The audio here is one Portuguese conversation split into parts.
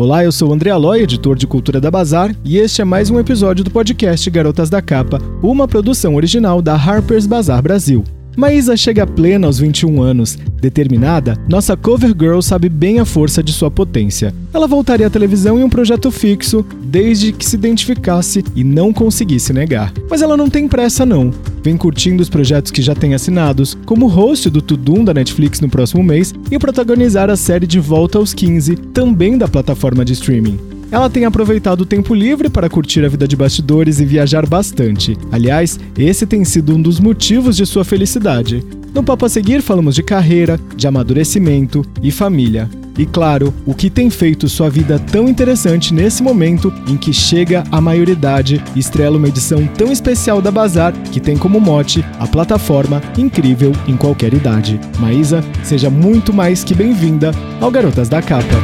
Olá, eu sou o André Aloy, editor de Cultura da Bazar, e este é mais um episódio do podcast Garotas da Capa, uma produção original da Harper's Bazar Brasil. Maísa chega plena aos 21 anos. Determinada, nossa cover girl sabe bem a força de sua potência. Ela voltaria à televisão em um projeto fixo, desde que se identificasse e não conseguisse negar. Mas ela não tem pressa não. Vem curtindo os projetos que já tem assinados, como host do Tudum da Netflix no próximo mês e protagonizar a série De Volta aos 15, também da plataforma de streaming. Ela tem aproveitado o tempo livre para curtir a vida de bastidores e viajar bastante. Aliás, esse tem sido um dos motivos de sua felicidade. No papo a seguir, falamos de carreira, de amadurecimento e família. E claro, o que tem feito sua vida tão interessante nesse momento em que chega a maioridade e estrela uma edição tão especial da Bazar que tem como mote a plataforma incrível em qualquer idade. Maísa, seja muito mais que bem-vinda ao Garotas da Capa.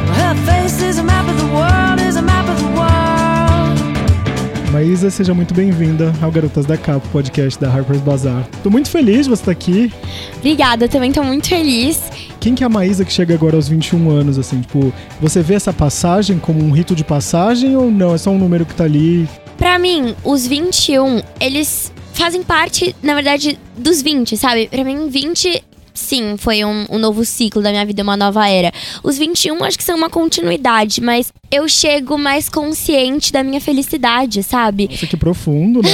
Maísa, seja muito bem-vinda ao Garotas da Capa, podcast da Harper's Bazaar. Tô muito feliz de você estar aqui. Obrigada, também tô muito feliz. Quem que é a Maísa que chega agora aos 21 anos, assim? Tipo, você vê essa passagem como um rito de passagem ou não? É só um número que tá ali? Pra mim, os 21, eles fazem parte, na verdade, dos 20, sabe? Pra mim, 20 sim, foi um, um, novo ciclo da minha vida, uma nova era. Os 21 acho que são uma continuidade, mas eu chego mais consciente da minha felicidade, sabe? Nossa, que profundo, né?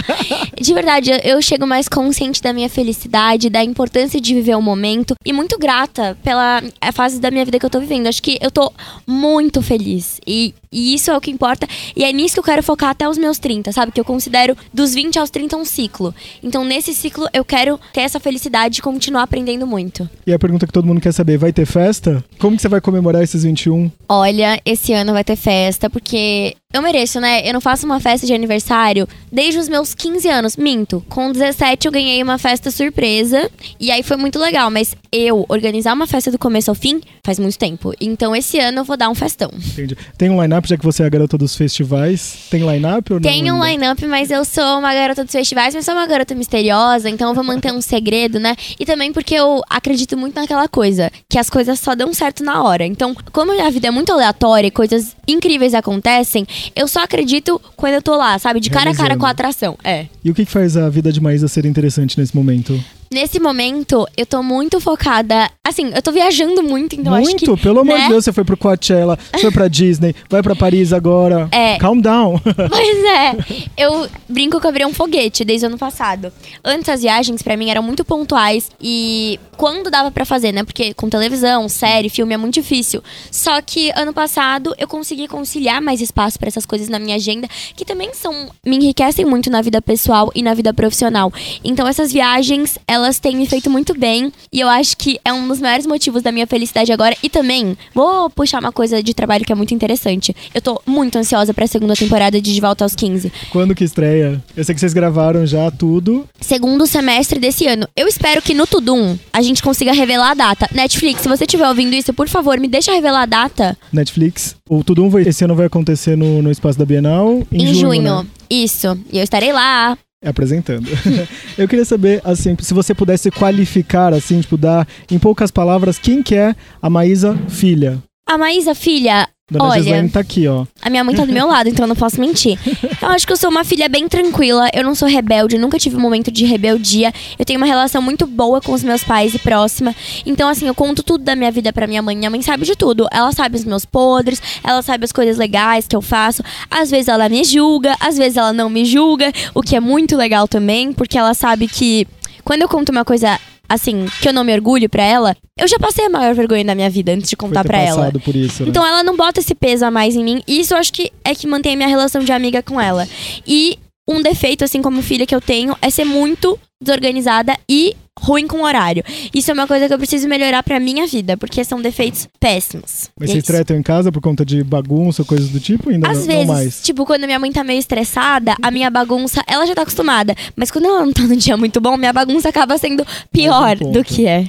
de verdade, eu chego mais consciente da minha felicidade, da importância de viver o momento e muito grata pela fase da minha vida que eu tô vivendo. Acho que eu tô muito feliz e, e isso é o que importa e é nisso que eu quero focar até os meus 30, sabe? Que eu considero dos 20 aos 30 um ciclo. Então, nesse ciclo, eu quero ter essa felicidade e continuar aprendendo muito. E a pergunta que todo mundo quer saber, vai ter festa? Como que você vai comemorar esses 21? Olha, esse ano vai ter festa, porque eu mereço, né? Eu não faço uma festa de aniversário desde os meus 15 anos. Minto. Com 17 eu ganhei uma festa surpresa. E aí foi muito legal. Mas eu organizar uma festa do começo ao fim faz muito tempo. Então esse ano eu vou dar um festão. Entendi. Tem um line-up, já que você é a garota dos festivais? Tem line-up ou não? Tem um line-up, mas eu sou uma garota dos festivais, mas sou uma garota misteriosa. Então eu vou manter um segredo, né? E também porque eu acredito muito naquela coisa. Que as coisas só dão certo na hora. Então, como a vida é muito aleatória e coisas incríveis acontecem eu só acredito quando eu tô lá, sabe? De cara a cara com a atração. É. E o que faz a vida de Maísa ser interessante nesse momento? Nesse momento, eu tô muito focada. Assim, eu tô viajando muito, então muito? acho que. Pelo amor né? de Deus, você foi pro Coachella, foi pra Disney, vai pra Paris agora. É. Calm down. Pois é. Eu brinco que eu virei um foguete desde o ano passado. Antes as viagens para mim eram muito pontuais e quando dava para fazer, né? Porque com televisão, série, filme é muito difícil. Só que ano passado eu consegui conciliar mais espaço para essas coisas na minha agenda, que também são me enriquecem muito na vida pessoal e na vida profissional. Então essas viagens, elas elas têm me feito muito bem e eu acho que é um dos maiores motivos da minha felicidade agora. E também, vou puxar uma coisa de trabalho que é muito interessante. Eu tô muito ansiosa pra segunda temporada de De Volta aos 15. Quando que estreia? Eu sei que vocês gravaram já tudo. Segundo semestre desse ano. Eu espero que no Tudum a gente consiga revelar a data. Netflix, se você estiver ouvindo isso, por favor, me deixa revelar a data. Netflix. O Tudum vai, esse ano vai acontecer no, no Espaço da Bienal em, em junho. junho. Né? Isso. E eu estarei lá apresentando. eu queria saber, assim, se você pudesse qualificar, assim, tipo, dar em poucas palavras, quem que é a Maísa filha? A Maísa filha, Dona Olha, Gislaine tá aqui, ó. A minha mãe tá do meu lado, então eu não posso mentir. Eu acho que eu sou uma filha bem tranquila, eu não sou rebelde, nunca tive um momento de rebeldia. Eu tenho uma relação muito boa com os meus pais e próxima. Então, assim, eu conto tudo da minha vida pra minha mãe. Minha mãe sabe de tudo. Ela sabe os meus podres, ela sabe as coisas legais que eu faço. Às vezes ela me julga, às vezes ela não me julga, o que é muito legal também, porque ela sabe que quando eu conto uma coisa assim, que eu não me orgulho pra ela, eu já passei a maior vergonha da minha vida antes de contar pra ela. Por isso, né? Então ela não bota esse peso a mais em mim. E isso eu acho que é que mantém a minha relação de amiga com ela. E um defeito, assim como filha que eu tenho, é ser muito desorganizada e ruim com horário. Isso é uma coisa que eu preciso melhorar pra minha vida, porque são defeitos péssimos. Mas vocês tretam em casa por conta de bagunça, coisas do tipo? Ainda Às não, vezes, não mais? tipo, quando minha mãe tá meio estressada, a minha bagunça, ela já tá acostumada. Mas quando ela não tá num dia muito bom, minha bagunça acaba sendo pior um do que é.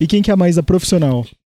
e quem que é a Maísa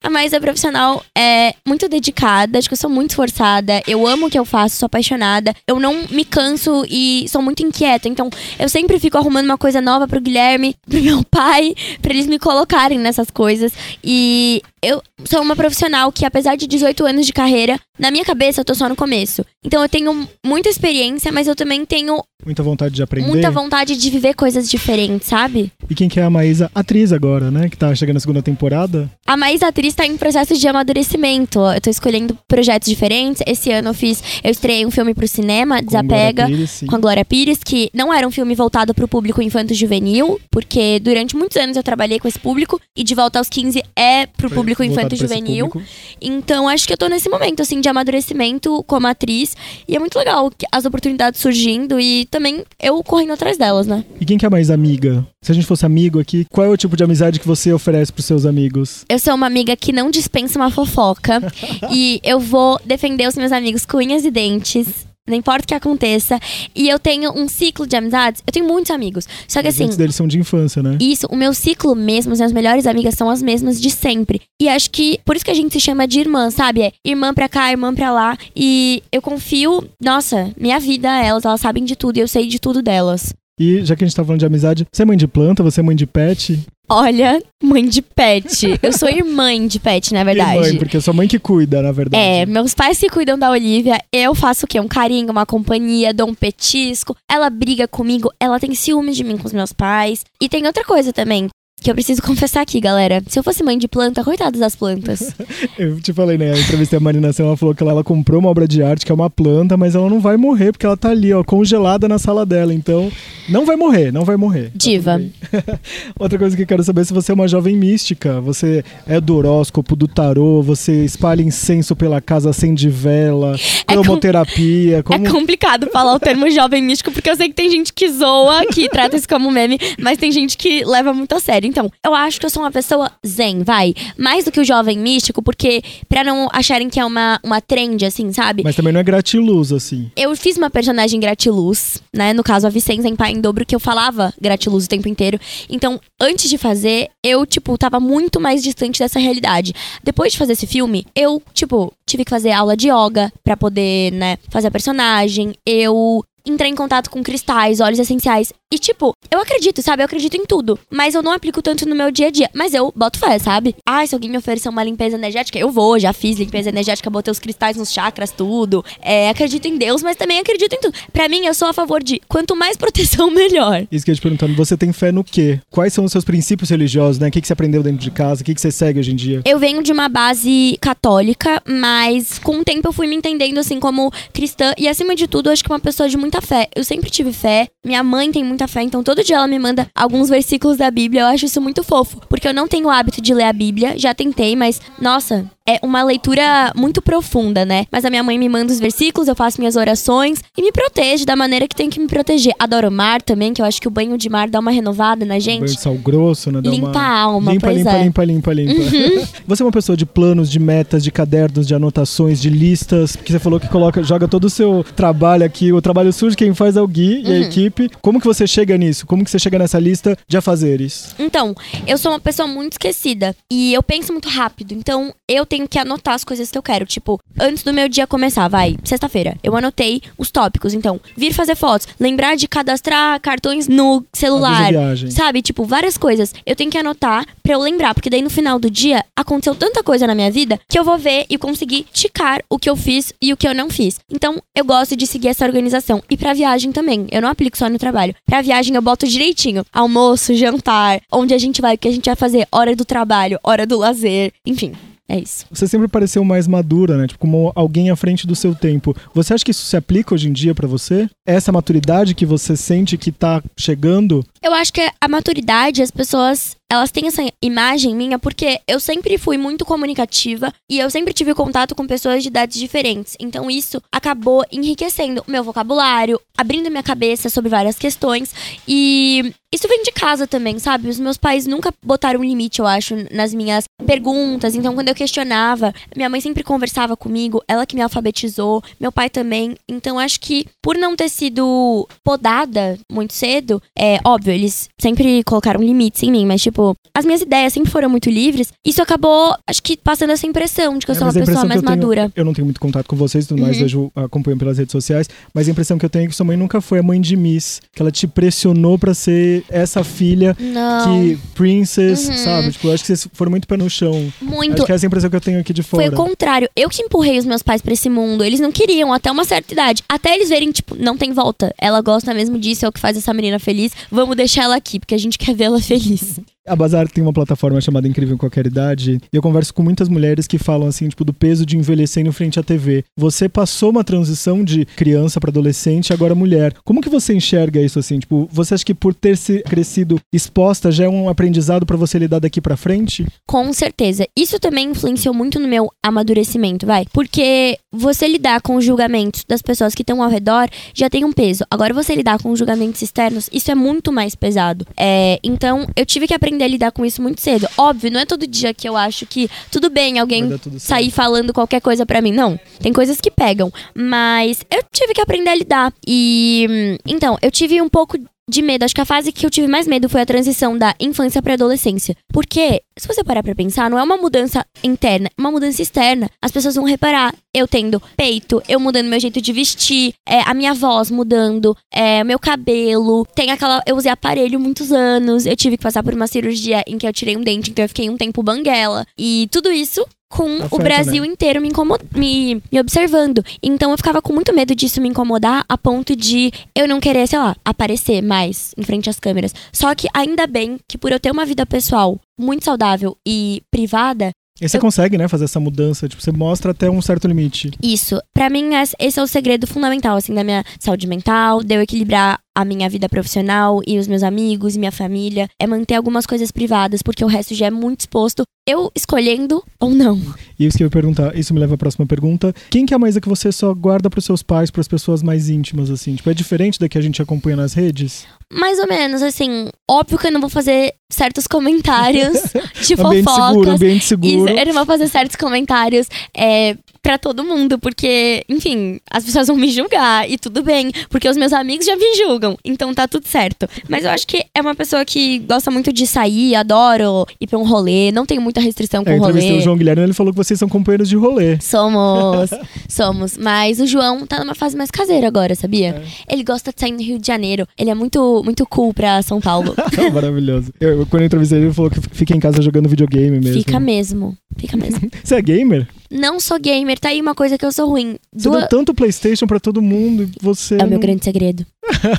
A Maísa profissional é muito dedicada, acho que eu sou muito esforçada, eu amo o que eu faço, sou apaixonada, eu não me canso e sou muito inquieta, então eu sempre fico arrumando uma coisa nova pro Guilherme, pro meu pai, pra eles me colocarem nessas coisas. E eu sou uma profissional que, apesar de 18 anos de carreira, na minha cabeça eu tô só no começo. Então eu tenho muita experiência, mas eu também tenho Muita vontade de aprender. muita vontade de viver coisas diferentes, sabe? E quem que é a Maísa? Atriz agora, né? Que tá chegando na segunda temporada. A mais atriz tá em processo de amadurecimento. Eu tô escolhendo projetos diferentes. Esse ano eu fiz, eu estreiei um filme pro cinema, Desapega. Com Glória Pires, com a Glória Pires, que não era um filme voltado pro público infanto-juvenil, porque durante muitos anos eu trabalhei com esse público, e De Volta aos 15 é pro Foi público voltado pra esse infanto-juvenil. público. Então acho que eu tô nesse momento, assim, de amadurecimento como atriz, e é muito legal as oportunidades surgindo e também eu correndo atrás delas, né? E quem que é mais amiga? Se a gente fosse amigo aqui, qual é o tipo de amizade que você oferece pros seus amigos? Eu sou uma amiga que não dispensa uma fofoca, e eu vou defender os meus amigos com unhas e dentes. Não importa o que aconteça. E eu tenho um ciclo de amizades. Eu tenho muitos amigos. Só que Os assim, antes deles são de infância, né? Isso, o meu ciclo mesmo, as minhas melhores amigas são as mesmas de sempre. E acho que por isso que a gente se chama de irmã, sabe? É irmã pra cá, irmã pra lá. E eu confio, nossa, minha vida a elas, elas sabem de tudo e eu sei de tudo delas. E já que a gente tá falando de amizade, você é mãe de planta, você é mãe de pet? Olha, mãe de pet. Eu sou irmã de pet, na verdade. Mãe, porque é sua mãe que cuida, na verdade. É, meus pais que cuidam da Olivia, eu faço o quê? Um carinho, uma companhia, dou um petisco. Ela briga comigo, ela tem ciúme de mim com os meus pais. E tem outra coisa também. Que eu preciso confessar aqui, galera. Se eu fosse mãe de planta, coitadas das plantas. Eu te falei, né? Eu entrevistei a Marina Senna, ela falou que ela, ela comprou uma obra de arte, que é uma planta, mas ela não vai morrer, porque ela tá ali, ó, congelada na sala dela. Então, não vai morrer, não vai morrer. Tá Diva. bem. Outra coisa que eu quero saber é se você é uma jovem mística. Você é do horóscopo, do tarô, você espalha incenso pela casa, acende vela, É com- cromoterapia. Como... É complicado falar o termo jovem místico, porque eu sei que tem gente que zoa, que trata isso como meme, mas tem gente que leva muito a sério. Então, eu acho que eu sou uma pessoa zen, vai. Mais do que o jovem místico, porque pra não acharem que é uma, uma trend, assim, sabe? Mas também não é gratiluz, assim. Eu fiz uma personagem gratiluz, né? No caso, a Vicenza em Pai em Dobro, que eu falava gratiluz o tempo inteiro. Então, antes de fazer, eu, tipo, tava muito mais distante dessa realidade. Depois de fazer esse filme, eu, tipo, tive que fazer aula de yoga pra poder, né, fazer a personagem. Eu entrei em contato com cristais, óleos essenciais. E, tipo, eu acredito, sabe? Eu acredito em tudo. Mas eu não aplico tanto no meu dia a dia. Mas eu boto fé, sabe? Ah, se alguém me oferecer uma limpeza energética, eu vou. Já fiz limpeza energética, botei os cristais nos chakras, tudo. É, acredito em Deus, mas também acredito em tudo. Pra mim, eu sou a favor de quanto mais proteção, melhor. Isso que eu ia te perguntando, você tem fé no quê? Quais são os seus princípios religiosos, né? O que, que você aprendeu dentro de casa? O que, que você segue hoje em dia? Eu venho de uma base católica, mas com o tempo eu fui me entendendo assim como cristã e acima de tudo, eu acho que uma pessoa de muita fé. Eu sempre tive fé, minha mãe tem muita então todo dia ela me manda alguns versículos da Bíblia. Eu acho isso muito fofo, porque eu não tenho o hábito de ler a Bíblia, já tentei, mas nossa, é uma leitura muito profunda, né? Mas a minha mãe me manda os versículos, eu faço minhas orações e me protege da maneira que tem que me proteger. Adoro o mar também, que eu acho que o banho de mar dá uma renovada na Banho gente. de sal grosso, né? Dá Limpa uma... a alma, limpa, limpa, é. Uhum. limpa, limpa, limpa, Você é uma pessoa de planos, de metas, de cadernos, de anotações, de listas, porque você falou que coloca, joga todo o seu trabalho aqui, o trabalho sujo quem faz é o Gui e a Uhum. equipe. Como que você chega nisso? Como que você chega nessa lista de afazeres? Então, eu sou uma pessoa muito esquecida e eu penso muito rápido. Então, eu tenho que anotar as coisas que eu quero. Tipo, antes do meu dia começar, vai, sexta-feira, eu anotei os tópicos. Então, vir fazer fotos, lembrar de cadastrar cartões no celular. Sabe, tipo, várias coisas. Eu tenho que anotar pra eu lembrar, porque daí no final do dia aconteceu tanta coisa na minha vida que eu vou ver e conseguir ticar o que eu fiz e o que eu não fiz. Então, eu gosto de seguir essa organização. E pra viagem também. Eu não aplico só no trabalho. Pra viagem eu boto direitinho. Almoço, jantar, onde a gente vai, o que a gente vai fazer, hora do trabalho, hora do lazer, enfim. É isso. Você sempre pareceu mais madura, né? Tipo, como alguém à frente do seu tempo. Você acha que isso se aplica hoje em dia pra você? Essa maturidade que você sente que tá chegando? Eu acho que a maturidade, as pessoas, elas têm essa imagem minha porque eu sempre fui muito comunicativa e eu sempre tive contato com pessoas de idades diferentes. Então isso acabou enriquecendo o meu vocabulário, abrindo minha cabeça sobre várias questões e isso vem de casa também, sabe? Os meus pais nunca botaram um limite, eu acho, nas minhas perguntas. Então, quando eu questionava, minha mãe sempre conversava comigo, ela que me alfabetizou, meu pai também. Então, acho que por não ter sido podada muito cedo, é óbvio, óbvio, eles sempre colocaram limites em mim, mas, tipo, as minhas ideias sempre foram muito livres. Isso acabou, acho que, passando essa impressão de que eu É, sou uma pessoa mais eu tenho- madura. Eu não tenho muito contato com vocês, tudo mais Uhum. vejo, acompanho pelas redes sociais, mas a impressão que eu tenho é que sua mãe nunca foi a mãe de Miss, que ela te pressionou pra ser essa filha Não. que princess, Uhum. sabe? Tipo, eu acho que vocês foram muito pé no chão. Muito. Acho que essa é a impressão que eu tenho aqui de Foi fora. o contrário. Eu que empurrei os meus pais pra esse mundo. Eles não queriam até uma certa idade. Até eles verem, tipo, não tem volta. Ela gosta mesmo disso, é o que faz essa menina feliz. Vamos deixar ela aqui, porque a gente quer ver ela feliz. A Bazar tem uma plataforma chamada Incrível em Qualquer Idade e eu converso com muitas mulheres que falam assim, tipo, do peso de envelhecer em frente à TV. Você passou uma transição de criança pra adolescente agora mulher. Como que você enxerga isso assim? Tipo, você acha que por ter se crescido exposta já é um aprendizado pra você lidar daqui pra frente? Com certeza. Isso também influenciou muito no meu amadurecimento, vai. Porque você lidar com os julgamentos das pessoas que estão ao redor já tem um peso. Agora, você lidar com os julgamentos externos, isso é muito mais pesado. É, então, eu tive que aprender a lidar com isso muito cedo. Óbvio, não é todo dia que eu acho que tudo bem alguém tudo sair falando qualquer coisa pra mim. Não. Tem coisas que pegam. Mas eu tive que aprender a lidar. E. hum, Então, eu tive um pouco de medo. Acho que a fase que eu tive mais medo foi a transição da infância pra adolescência. Porque, se você parar pra pensar, não é uma mudança interna, é uma mudança externa. As pessoas vão reparar eu tendo peito, eu mudando meu jeito de vestir, é, a minha voz mudando, é, meu cabelo. Tem aquela. Eu usei aparelho muitos anos. Eu tive que passar por uma cirurgia em que eu tirei um dente, então eu fiquei um tempo banguela. E tudo isso com o Afeta, Brasil né? inteiro me, me, me observando. Então eu ficava com muito medo disso me incomodar a ponto de eu não querer, sei lá, aparecer mais em frente às câmeras. Só que ainda bem que por eu ter uma vida pessoal muito saudável e privada, E você Eu- consegue, né, fazer essa mudança. Tipo, você mostra até um certo limite. isso, pra mim es- esse é o segredo fundamental assim da minha saúde mental, de eu equilibrar a minha vida profissional e os meus amigos e minha família, é manter algumas coisas privadas, porque o resto já é muito exposto, eu escolhendo ou não. E isso que eu ia perguntar, isso me leva à próxima pergunta. Quem que é a Maísa que você só guarda pros seus pais, pras pessoas mais íntimas, assim? Tipo, é diferente da que a gente acompanha nas redes? Mais ou menos, assim. Óbvio que eu não vou fazer certos comentários de ambiente fofocas. seguro, ambiente seguro. Eu não vou fazer certos comentários é, pra todo mundo, porque, enfim, as pessoas vão me julgar e tudo bem, porque os meus amigos já me julgam, então tá tudo certo. Mas eu acho que é uma pessoa que gosta muito de sair, adoro ir pra um rolê, não tenho muita restrição com É, eu entrevistei rolê. o João Guilherme ele falou que vocês são companheiros de rolê. Somos, somos. Mas o João tá numa fase mais caseira agora, sabia? É. Ele gosta de sair no Rio de Janeiro. Ele é muito, muito cool pra São Paulo. Maravilhoso. Eu, eu- quando eu entrevistei ele, ele falou que fica em casa jogando videogame mesmo. Fica mesmo. Fica mesmo. Você é gamer? Não sou gamer, tá aí uma coisa que eu sou ruim. Você Dua- deu tanto Playstation pra todo mundo e você... É o meu grande segredo.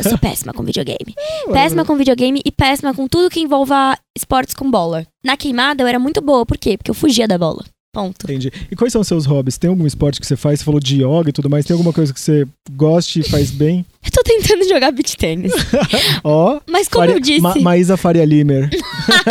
Eu sou péssima com videogame. Ué, Péssima com videogame e péssima com tudo que envolva esportes com bola. Na queimada eu era muito boa, por quê? Porque eu fugia da bola. Ponto. Entendi. E quais são os seus hobbies? Tem algum esporte que você faz? Você falou de yoga e tudo mais. Tem alguma coisa que você goste e faz bem? Eu tô tentando jogar beach tênis. Ó... Mas como Faria- eu disse, Ma Maísa Faria Limer.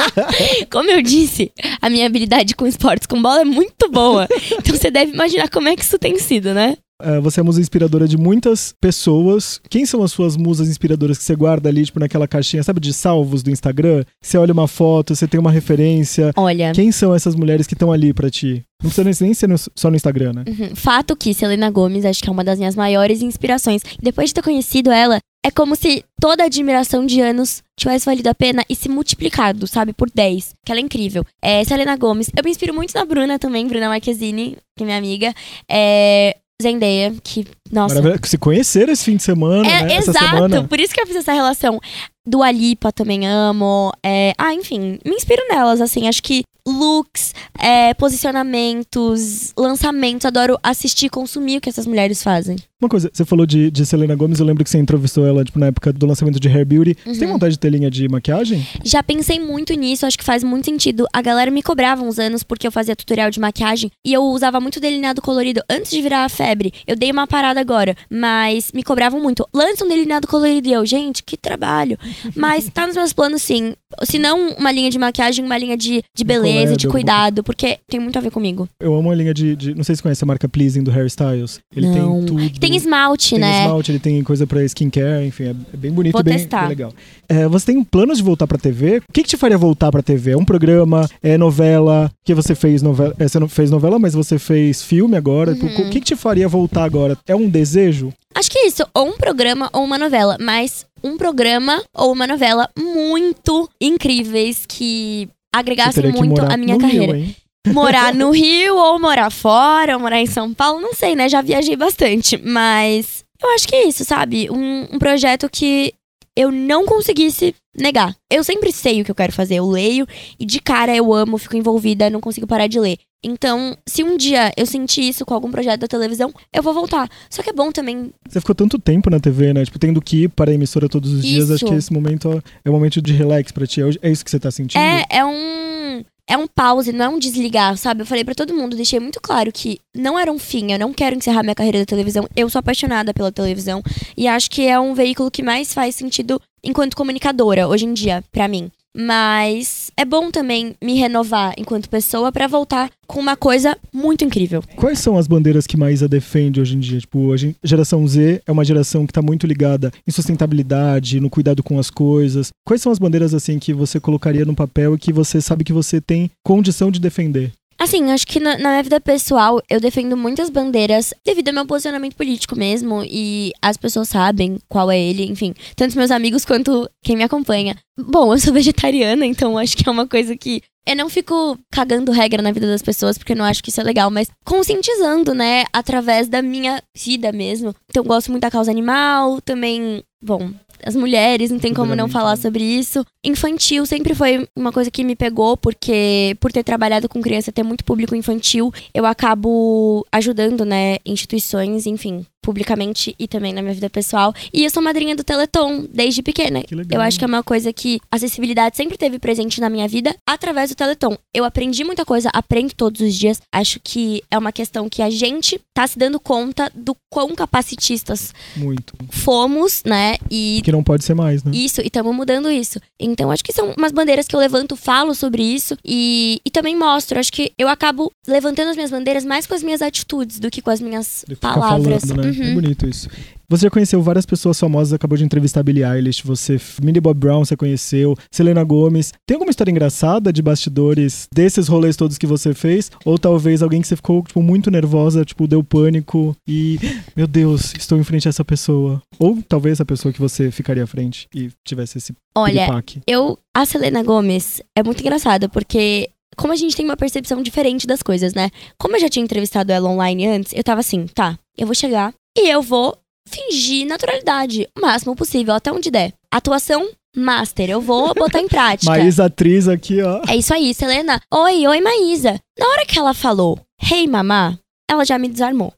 como eu disse, a minha habilidade com esportes com bola é muito boa. Então você deve imaginar como é que isso tem sido, né? É, você é musa inspiradora de muitas pessoas. Quem são as suas musas inspiradoras que você guarda ali, tipo, naquela caixinha, sabe, de salvos do Instagram? Você olha uma foto, você tem uma referência. Olha, Quem são essas mulheres que estão ali pra ti? Não precisa nem- nem ser no- só no Instagram, né? uhum, fato que Selena Gomes acho que é uma das minhas maiores inspirações. Depois de ter conhecido ela, é como se toda a admiração de anos tivesse valido a pena e se multiplicado, sabe, por 10. Que ela é incrível. É, Selena Gomes. Eu me inspiro muito na Bruna também, Bruna Marquezine, que é minha amiga. É, Zendaya, que, nossa, Maravilha. Se conheceram esse fim de semana, É, né? Essa exato, semana. por isso que eu fiz essa relação. Do Alipa também amo. É, ah, enfim, me inspiro nelas, assim. Acho que looks, é, posicionamentos, lançamentos. Adoro assistir e consumir o que essas mulheres fazem. Uma coisa, você falou de, de Selena Gomes, eu lembro que você entrevistou ela, tipo, na época do lançamento de Hair Beauty. Você tem Uhum. vontade de ter linha de maquiagem? Já pensei muito nisso, acho que faz muito sentido. A galera me cobrava uns anos porque eu fazia tutorial de maquiagem e eu usava muito delineado colorido antes de virar a febre. Eu dei uma parada agora, mas me cobravam muito. Lança um delineado colorido e eu, gente, que trabalho. Mas tá nos meus planos sim. Se não uma linha de maquiagem, uma linha de, de beleza, de cuidado, porque tem muito a ver comigo. Eu amo a linha de, de- Não sei se você conhece a marca Pleasing do Hairstyles. Ele Não. tem tudo. Tem esmalte, Tem né? esmalte, ele tem coisa pra skincare, enfim, é é bem bonito Vou e bem, testar. bem legal. É, você tem planos de voltar pra TV? O que, que te faria voltar pra TV? É um programa? É novela? Que você fez novela? é, você não fez novela, mas você fez filme agora. Uhum. O que, que te faria voltar agora? É um desejo? Acho que é isso, ou um programa ou uma novela, mas um programa ou uma novela muito incríveis que agregassem muito a minha carreira. Rio, morar no Rio ou morar fora, ou morar em São Paulo, não sei, né? Já viajei bastante, mas eu acho que é isso, sabe? Um, um projeto que eu não conseguisse negar. Eu sempre sei o que eu quero fazer, eu leio e de cara eu amo, fico envolvida, não consigo parar de ler. Então, se um dia eu sentir isso com algum projeto da televisão, eu vou voltar. Só que é bom também. Você ficou tanto tempo na TV, né? Tipo, tendo que ir para a emissora todos os isso. dias, acho que esse momento é um momento de relax para ti. É, é isso que você tá sentindo? É, é um é um pause, não é um desligar, sabe? Eu falei para todo mundo, deixei muito claro que não era um fim, eu não quero encerrar minha carreira da televisão. Eu sou apaixonada pela televisão e acho que é um veículo que mais faz sentido enquanto comunicadora hoje em dia, para mim. Mas é bom também me renovar enquanto pessoa para voltar com uma coisa muito incrível. Quais são as bandeiras que Maísa defende hoje em dia? Tipo, a geração Z é uma geração que tá muito ligada em sustentabilidade, no cuidado com as coisas. Quais são as bandeiras assim que você colocaria no papel e que você sabe que você tem condição de defender? Assim, acho que na, na, minha vida pessoal eu defendo muitas bandeiras devido ao meu posicionamento político mesmo. E as pessoas sabem qual é ele, enfim. Tanto meus amigos quanto quem me acompanha. Bom, eu sou vegetariana, então acho que é uma coisa que. Eu não fico cagando regra na vida das pessoas, porque eu não acho que isso é legal, mas conscientizando, né, através da minha vida mesmo. Então, gosto muito da causa animal, também, bom, as mulheres, não tem como não falar né? sobre isso. Infantil sempre foi uma coisa que me pegou, porque por ter trabalhado com criança, ter muito público infantil, eu acabo ajudando, né, instituições, enfim, publicamente e também na minha vida pessoal. E eu sou madrinha do Teleton desde pequena. Eu acho que é uma coisa que a acessibilidade sempre teve presente na minha vida através do Teleton. Eu aprendi muita coisa, aprendo todos os dias. Acho que é uma questão que a gente tá se dando conta do quão capacitistas Muito. fomos, né? E que não pode ser mais, né? Isso, e estamos mudando isso. Então acho que são umas bandeiras que eu levanto, falo sobre isso e, e também mostro. Acho que eu acabo levantando as minhas bandeiras mais com as minhas atitudes do que com as minhas palavras. Falando, né? Uhum. É bonito isso. Você já conheceu várias pessoas famosas, acabou de entrevistar a Billie Eilish, você, Millie Bob Brown, você conheceu, Selena Gomez. Tem alguma história engraçada de bastidores desses rolês todos que você fez? Ou talvez alguém que você ficou, tipo, muito nervosa, tipo, deu pânico e, meu Deus, estou em frente a essa pessoa. Ou talvez a pessoa que você ficaria à frente e tivesse esse Olha, eu, a Selena Gomez é muito engraçada, porque como a gente tem uma percepção diferente das coisas, né? Como eu já tinha entrevistado ela online antes, eu tava assim, tá, eu vou chegar e eu vou fingir naturalidade o máximo possível, até onde der. Atuação master, eu vou botar em prática. Maísa atriz aqui, ó. É isso aí, Selena. Oi, oi, Maísa. Na hora que ela falou, hey, mamá, ela já me desarmou.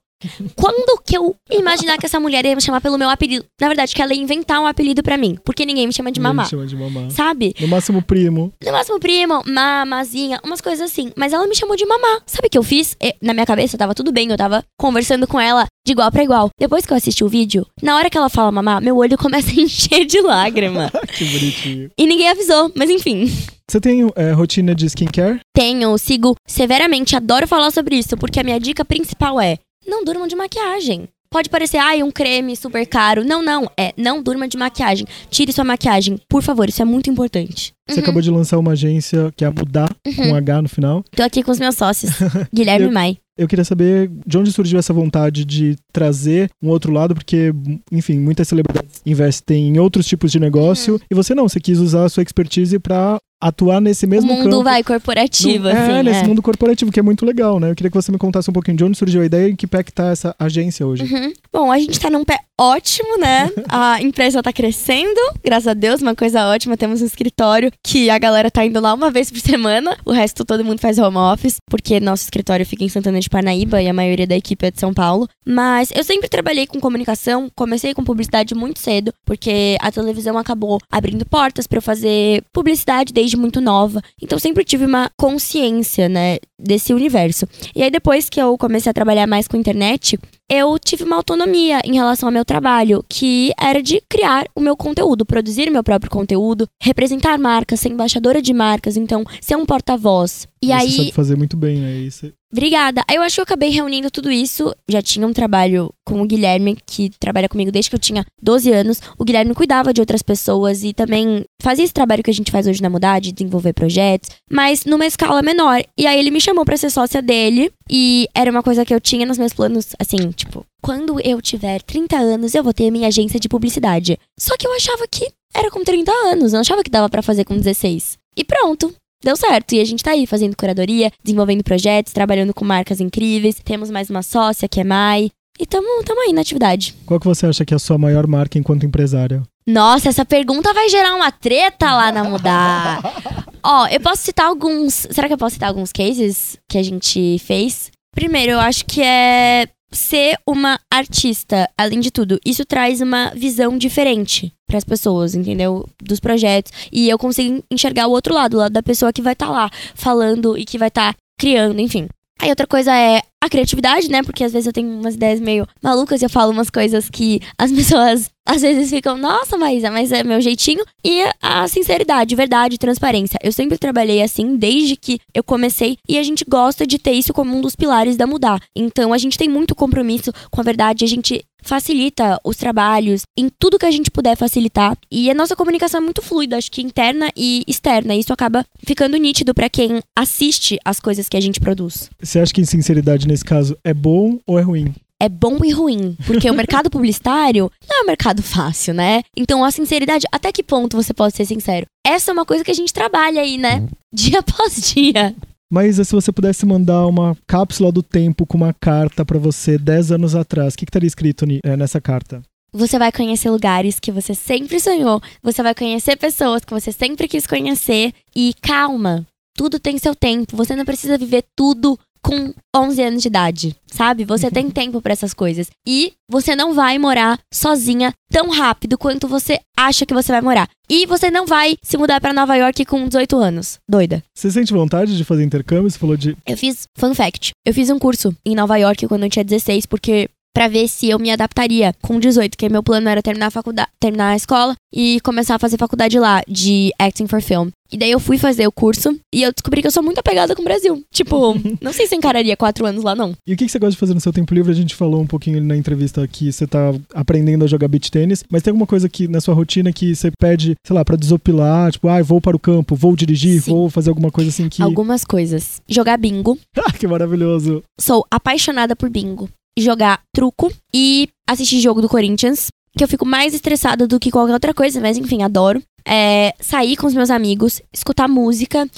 Quando que eu imaginar que essa mulher ia me chamar pelo meu apelido? Na verdade, que ela ia inventar um apelido para mim. Porque ninguém me chama de mamá. Me chama de mamá. Sabe? No máximo primo. No máximo primo, mamazinha, umas coisas assim. Mas ela me chamou de mamá. Sabe o que eu fiz? Na minha cabeça tava tudo bem, eu tava conversando com ela de igual para igual. Depois que eu assisti o vídeo, na hora que ela fala mamá, meu olho começa a encher de lágrima. que bonitinho. E ninguém avisou, mas enfim. Você tem é, rotina de skincare? Tenho, sigo severamente, adoro falar sobre isso, porque a minha dica principal é não durmam de maquiagem. Pode parecer, ai, um creme super caro. Não, não. É, não durma de maquiagem. Tire sua maquiagem. Por favor, isso é muito importante. Você uhum. acabou de lançar uma agência que é a Mudar, uhum. com um H no final. Tô aqui com os meus sócios, Guilherme e Mai. Eu queria saber de onde surgiu essa vontade de trazer um outro lado, porque, enfim, muitas celebridades investem em outros tipos de negócio, uhum. e você não, você quis usar a sua expertise para atuar nesse mesmo mundo campo. vai corporativo, no, assim. É, nesse é. mundo corporativo, que é muito legal, né? Eu queria que você me contasse um pouquinho de onde surgiu a ideia e em que pé que tá essa agência hoje. Uhum. Bom, a gente tá num pé ótimo, né? a empresa tá crescendo, graças a Deus, uma coisa ótima. Temos um escritório que a galera tá indo lá uma vez por semana. O resto todo mundo faz home office, porque nosso escritório fica em Santana de Parnaíba e a maioria da equipe é de São Paulo. Mas eu sempre trabalhei com comunicação, comecei com publicidade muito cedo, porque a televisão acabou abrindo portas para eu fazer publicidade desde muito nova. Então sempre tive uma consciência, né, desse universo. E aí depois que eu comecei a trabalhar mais com internet, eu tive uma autonomia em relação ao meu trabalho, que era de criar o meu conteúdo, produzir o meu próprio conteúdo, representar marcas, ser embaixadora de marcas, então ser um porta-voz. E Você aí sabe fazer muito bem, né? Isso Obrigada. Eu acho que eu acabei reunindo tudo isso. Já tinha um trabalho com o Guilherme, que trabalha comigo desde que eu tinha 12 anos. O Guilherme cuidava de outras pessoas e também fazia esse trabalho que a gente faz hoje na Mudade, desenvolver projetos, mas numa escala menor. E aí ele me chamou para ser sócia dele. E era uma coisa que eu tinha nos meus planos, assim, tipo, quando eu tiver 30 anos, eu vou ter minha agência de publicidade. Só que eu achava que era com 30 anos, eu não achava que dava para fazer com 16. E pronto. Deu certo. E a gente tá aí fazendo curadoria, desenvolvendo projetos, trabalhando com marcas incríveis. Temos mais uma sócia, que é Mai. E tamo, tamo aí na atividade. Qual que você acha que é a sua maior marca enquanto empresária? Nossa, essa pergunta vai gerar uma treta lá na Mudar. Ó, eu posso citar alguns. Será que eu posso citar alguns cases que a gente fez? Primeiro, eu acho que é ser uma artista, além de tudo, isso traz uma visão diferente para as pessoas, entendeu? Dos projetos. E eu consigo enxergar o outro lado, o lado da pessoa que vai estar tá lá falando e que vai estar tá criando, enfim. Aí outra coisa é a criatividade, né? Porque às vezes eu tenho umas ideias meio malucas e eu falo umas coisas que as pessoas às vezes ficam, nossa, Maísa, mas é meu jeitinho. E a sinceridade, verdade, transparência. Eu sempre trabalhei assim desde que eu comecei e a gente gosta de ter isso como um dos pilares da mudar. Então a gente tem muito compromisso com a verdade, a gente facilita os trabalhos em tudo que a gente puder facilitar. E a nossa comunicação é muito fluida, acho que interna e externa. Isso acaba ficando nítido para quem assiste as coisas que a gente produz. Você acha que sinceridade nesse caso é bom ou é ruim? é bom e ruim. Porque o mercado publicitário não é um mercado fácil, né? Então a sinceridade, até que ponto você pode ser sincero? Essa é uma coisa que a gente trabalha aí, né? Dia após dia. Mas se você pudesse mandar uma cápsula do tempo com uma carta para você 10 anos atrás, o que, que estaria escrito é, nessa carta? Você vai conhecer lugares que você sempre sonhou, você vai conhecer pessoas que você sempre quis conhecer e calma, tudo tem seu tempo, você não precisa viver tudo com 11 anos de idade, sabe? Você tem tempo para essas coisas. E você não vai morar sozinha tão rápido quanto você acha que você vai morar. E você não vai se mudar para Nova York com 18 anos. Doida. Você sente vontade de fazer intercâmbio? Você falou de. Eu fiz, fun fact, eu fiz um curso em Nova York quando eu tinha 16, porque para ver se eu me adaptaria com 18, que meu plano era terminar a faculdade, terminar a escola e começar a fazer faculdade lá de acting for film. E daí eu fui fazer o curso e eu descobri que eu sou muito apegada com o Brasil. Tipo, não sei se encararia quatro anos lá, não. E o que você gosta de fazer no seu tempo livre? A gente falou um pouquinho na entrevista que você tá aprendendo a jogar beach tênis, mas tem alguma coisa que na sua rotina que você pede, sei lá, pra desopilar? Tipo, ah, vou para o campo, vou dirigir, Sim. vou fazer alguma coisa assim que. Algumas coisas. Jogar bingo. Ah, que maravilhoso. Sou apaixonada por bingo jogar truco e assistir jogo do Corinthians. Que eu fico mais estressada do que qualquer outra coisa, mas enfim, adoro é, sair com os meus amigos, escutar música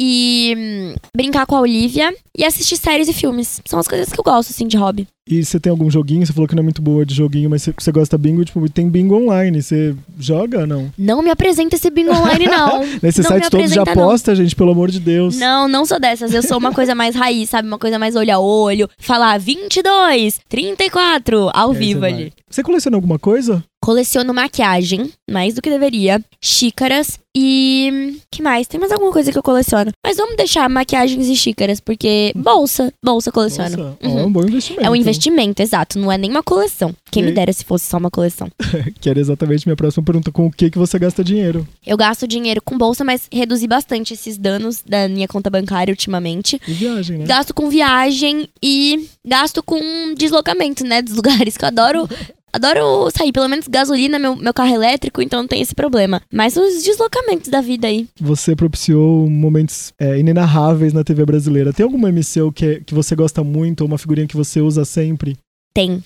e hum, brincar com a Olivia e assistir séries e filmes. São as coisas que eu gosto, assim, de hobby. E você tem algum joguinho? Você falou que não é muito boa de joguinho, mas você, gosta bingo, tipo, tem bingo online. Você joga ou não? Não me apresenta esse bingo online, não. Nesse não site todo de aposta, não. gente, pelo amor de Deus. Não, não sou dessas. Eu sou uma coisa mais raiz, sabe? Uma coisa mais olho a olho. Falar 22, 34, ao vivo ali. Você coleciona alguma coisa? Coleciono maquiagem, mais do que deveria, xícaras e. que mais? Tem mais alguma coisa que eu coleciono. Mas vamos deixar maquiagens e xícaras, porque. Bolsa. Bolsa coleciono. Bolsa. Uhum. é um bom investimento. É um investimento, exato. Não é nem uma coleção. Quem e... me dera se fosse só uma coleção. que era exatamente minha próxima pergunta: com o que, que você gasta dinheiro? Eu gasto dinheiro com bolsa, mas reduzi bastante esses danos da minha conta bancária ultimamente. E viagem, né? Gasto com viagem e gasto com deslocamento, né? Dos lugares que eu adoro. Adoro sair, pelo menos gasolina, meu, meu carro elétrico, então não tem esse problema. Mas os deslocamentos da vida aí. Você propiciou momentos é, inenarráveis na TV brasileira. Tem alguma MCU que, é, que você gosta muito, ou uma figurinha que você usa sempre? Tem.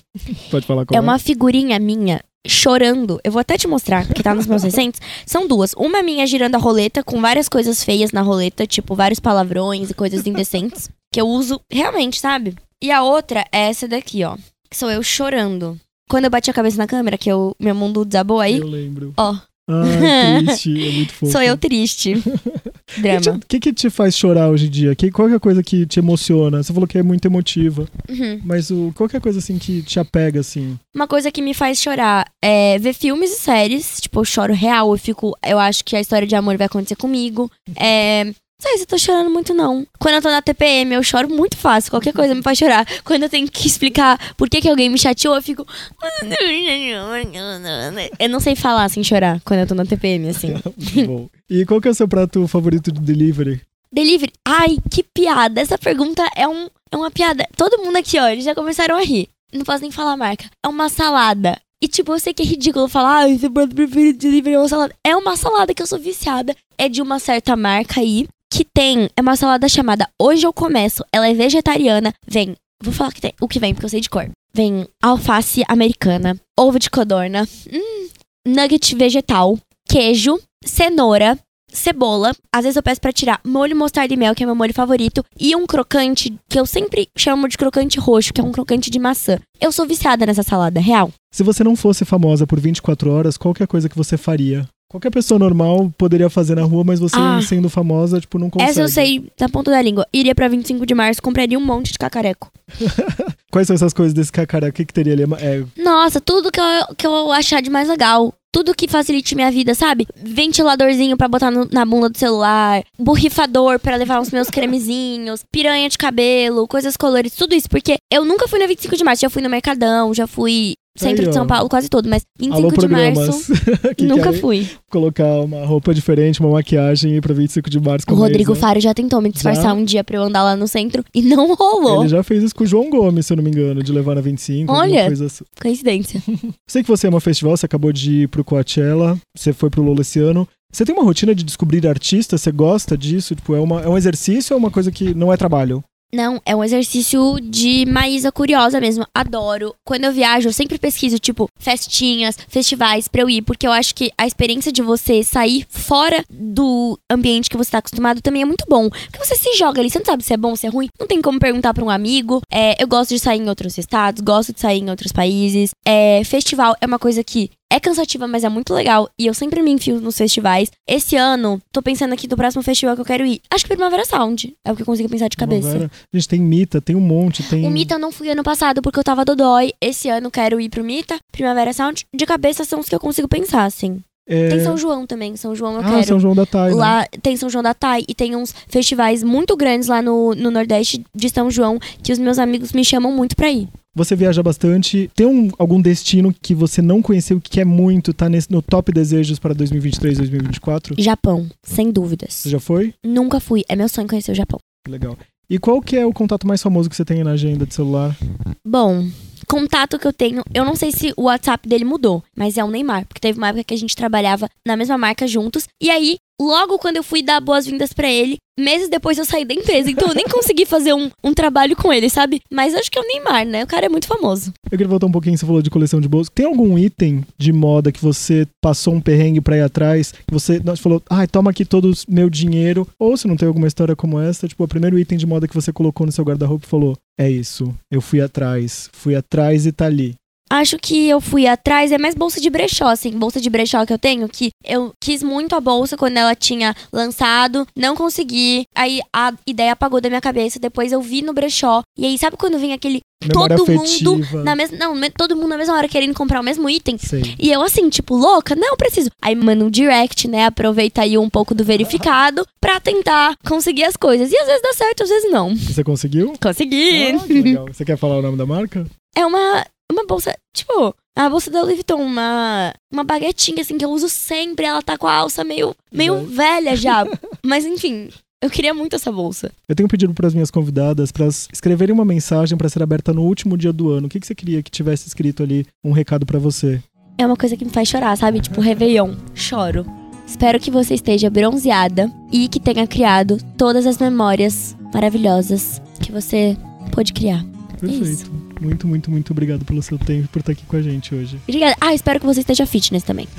Pode falar qual é? É uma figurinha minha chorando. Eu vou até te mostrar, que tá nos meus recentes. São duas. Uma minha girando a roleta, com várias coisas feias na roleta, tipo vários palavrões e coisas indecentes. que eu uso realmente, sabe? E a outra é essa daqui, ó. Que sou eu chorando. Quando eu bati a cabeça na câmera, que eu, meu mundo desabou aí. Eu lembro. Ó. Ah, triste, é muito fofo. Sou eu triste. Drama. O que, que, te faz chorar hoje em dia? Que, qual é a coisa que te emociona? Você falou que é muito emotiva. Uhum. Mas o, qual é a coisa assim que te apega, assim? Uma coisa que me faz chorar é ver filmes e séries. Tipo, eu choro real, eu fico. Eu acho que a história de amor vai acontecer comigo. É sei se eu tô chorando muito, não. Quando eu tô na TPM, eu choro muito fácil. Qualquer coisa me faz chorar. Quando eu tenho que explicar por que, que alguém me chateou, eu fico. Eu não sei falar sem chorar quando eu tô na TPM, assim. Bom. E qual que é o seu prato favorito de delivery? Delivery? Ai, que piada. Essa pergunta é, um, é uma piada. Todo mundo aqui, ó, eles já começaram a rir. Não posso nem falar a marca. É uma salada. E, tipo, eu sei que é ridículo falar, ah, seu prato preferido de delivery é uma salada. É uma salada que eu sou viciada. É de uma certa marca aí que tem é uma salada chamada Hoje Eu Começo. Ela é vegetariana, vem Vou falar que tem, o que vem, porque eu sei de cor. Vem alface americana, ovo de codorna, hum, nugget vegetal, queijo, cenoura, cebola. Às vezes eu peço pra tirar molho mostarda e mel, que é meu molho favorito, e um crocante que eu sempre chamo de crocante roxo, que é um crocante de maçã. Eu sou viciada nessa salada, real. Se você não fosse famosa por 24 horas, qual que é a coisa que você faria? Qualquer pessoa normal poderia fazer na rua, mas você Ah. sendo famosa, tipo, não consegue. Essa eu sei da ponta da língua. Iria pra 25 de março, compraria um monte de cacareco. Quais são essas coisas desse cacaré? O que, que teria ali? É, Nossa, tudo que eu, que eu achar de mais legal. Tudo que facilite minha vida, sabe? Ventiladorzinho pra botar no- na bunda do celular, borrifador pra levar os meus cremezinhos, piranha de cabelo, coisas coloridas, tudo isso. Porque eu nunca fui na 25 de março, já fui no Mercadão, já fui centro Aí, de São. Paulo, quase todo, mas 25 alô, de programas. março, que nunca querem fui. Colocar uma roupa diferente, uma maquiagem e ir pra 25 de março. O Rodrigo Maísa. Faro já tentou me disfarçar Já? um dia pra eu andar lá no centro e não rolou. Ele já fez isso com o João Gomes, se eu não me engano, de levar na 25. alguma Olha. Coisa assim. Coincidência. Sei que você ama festival, você acabou de ir pro Coachella, você foi pro Lola esse ano. Você tem uma rotina de descobrir artistas? Você gosta disso? Tipo, é, uma, é um exercício ou é uma coisa que não é trabalho? Não, é um exercício de Maísa curiosa mesmo. Adoro. Quando eu viajo, eu sempre pesquiso, tipo, festinhas, festivais pra eu ir, porque eu acho que a experiência de você sair fora do ambiente que você tá acostumado também é muito bom. Porque você se joga ali, você não sabe se é bom, se é ruim. Não tem como perguntar pra um amigo. É, eu gosto de sair em outros estados, gosto de sair em outros países. É, festival é uma coisa que é cansativa, mas é muito legal. E eu sempre me enfio nos festivais. Esse ano, tô pensando aqui do próximo festival que eu quero ir. Acho que Primavera Sound. É o que eu consigo pensar de cabeça. Primavera. A gente tem Mita, tem um monte, tem... O Mita eu não fui ano passado porque eu tava dodói. Esse ano quero ir pro Mita. Primavera Sound. De cabeça são os que eu consigo pensar, assim. É... Tem São João também. São João eu Ah, quero. São João da Thay, né? Lá tem São João da Tai e tem uns festivais muito grandes lá no, no Nordeste de São João que os meus amigos me chamam muito pra ir. Você viaja bastante. Tem um- algum destino que você não conheceu, que quer muito, tá nesse, no top desejos para 2023, 2024? Japão, sem dúvidas. Você já foi? Nunca fui. É meu sonho conhecer o Japão. Legal. E qual que é o contato mais famoso que você tem na agenda de celular? Bom, contato que eu tenho, eu não sei se o WhatsApp dele mudou, mas é o Neymar, porque teve uma época que a gente trabalhava na mesma marca juntos. E aí, logo quando eu fui dar boas-vindas pra ele, meses depois eu saí da empresa, então eu nem consegui fazer um, um trabalho com ele, sabe? Mas acho que é o Neymar, né? O cara é muito famoso. Eu queria voltar um pouquinho, você falou de coleção de bolsos. Tem algum item de moda que você passou um perrengue pra ir atrás, que você nós falou, ai, toma aqui todo o meu dinheiro, ou se não tem alguma história como essa, tipo, o primeiro item de moda que você colocou no seu guarda-roupa e falou, é isso, eu fui atrás, fui atrás e tá ali. Acho que eu fui atrás, é mais bolsa de brechó, assim, bolsa de brechó que eu tenho, que eu quis muito a bolsa quando ela tinha lançado, não consegui, aí a ideia apagou da minha cabeça, depois eu vi no brechó, e aí sabe quando vem aquele Memória todo afetiva. mundo na mesma, não, todo mundo na mesma hora querendo comprar o mesmo item? Sei. E eu assim, tipo, louca, não preciso. Aí manda um direct, né? Aproveita aí um pouco do verificado pra tentar conseguir as coisas. E às vezes dá certo, às vezes não. Você conseguiu? Consegui! Ah. Você quer falar o nome da marca? É uma, uma bolsa, tipo, a bolsa da Louis Vuitton, uma, uma baguetinha assim que eu uso sempre. Ela tá com a alça meio, meio velha já. Mas enfim, eu queria muito essa bolsa. Eu tenho pedido para as minhas convidadas para escreverem uma mensagem para ser aberta no último dia do ano. O que, que você queria que tivesse escrito ali um recado para você? É uma coisa que me faz chorar, sabe? Tipo, Réveillon. Choro. Espero que você esteja bronzeada e que tenha criado todas as memórias maravilhosas que você pôde criar. Perfeito. Muito, muito, muito obrigado pelo seu tempo e por estar aqui com a gente hoje. Obrigada. Ah, espero que você esteja fitness também.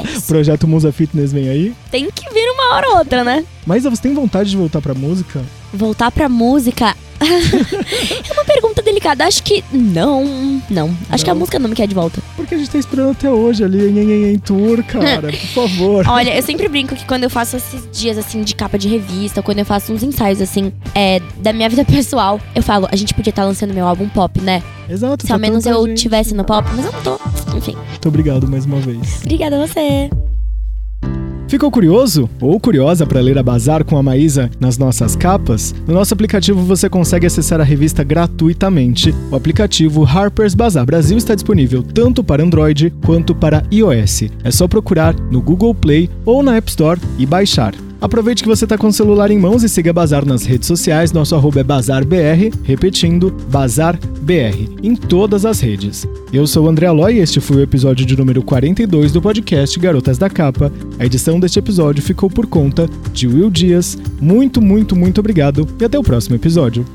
É. Projeto Musa Fitness vem aí. Tem que vir uma hora ou outra, né? Mas você tem vontade de voltar pra música? Voltar pra música. é uma pergunta delicada. Acho que não. Não. Acho que a Não? música não me quer de volta. Porque a gente tá esperando até hoje ali em, em, em tour, cara. Por favor. Olha, eu sempre brinco que quando eu faço esses dias assim de capa de revista, quando eu faço uns ensaios assim é, da minha vida pessoal, eu falo, a gente podia estar lançando meu álbum pop, né? Exato. Se ao tá menos tanta eu gente. tivesse no pop, mas eu não tô. Enfim. Muito obrigado mais uma vez. Obrigada a você. Ficou curioso ou curiosa para ler a Bazar com a Maísa nas nossas capas? No nosso aplicativo você consegue acessar a revista gratuitamente. O aplicativo Harper's Bazar Brasil está disponível tanto para Android quanto para iOS. É só procurar no Google Play ou na App Store e baixar. Aproveite que você está com o celular em mãos e siga Bazar nas redes sociais. Nosso arroba é BazarBR, repetindo, BazarBR, em todas as redes. Eu sou o André Aloy e este foi o episódio de número 42 do podcast Garotas da Capa. A edição deste episódio ficou por conta de Will Dias. Muito, muito, muito obrigado e até o próximo episódio.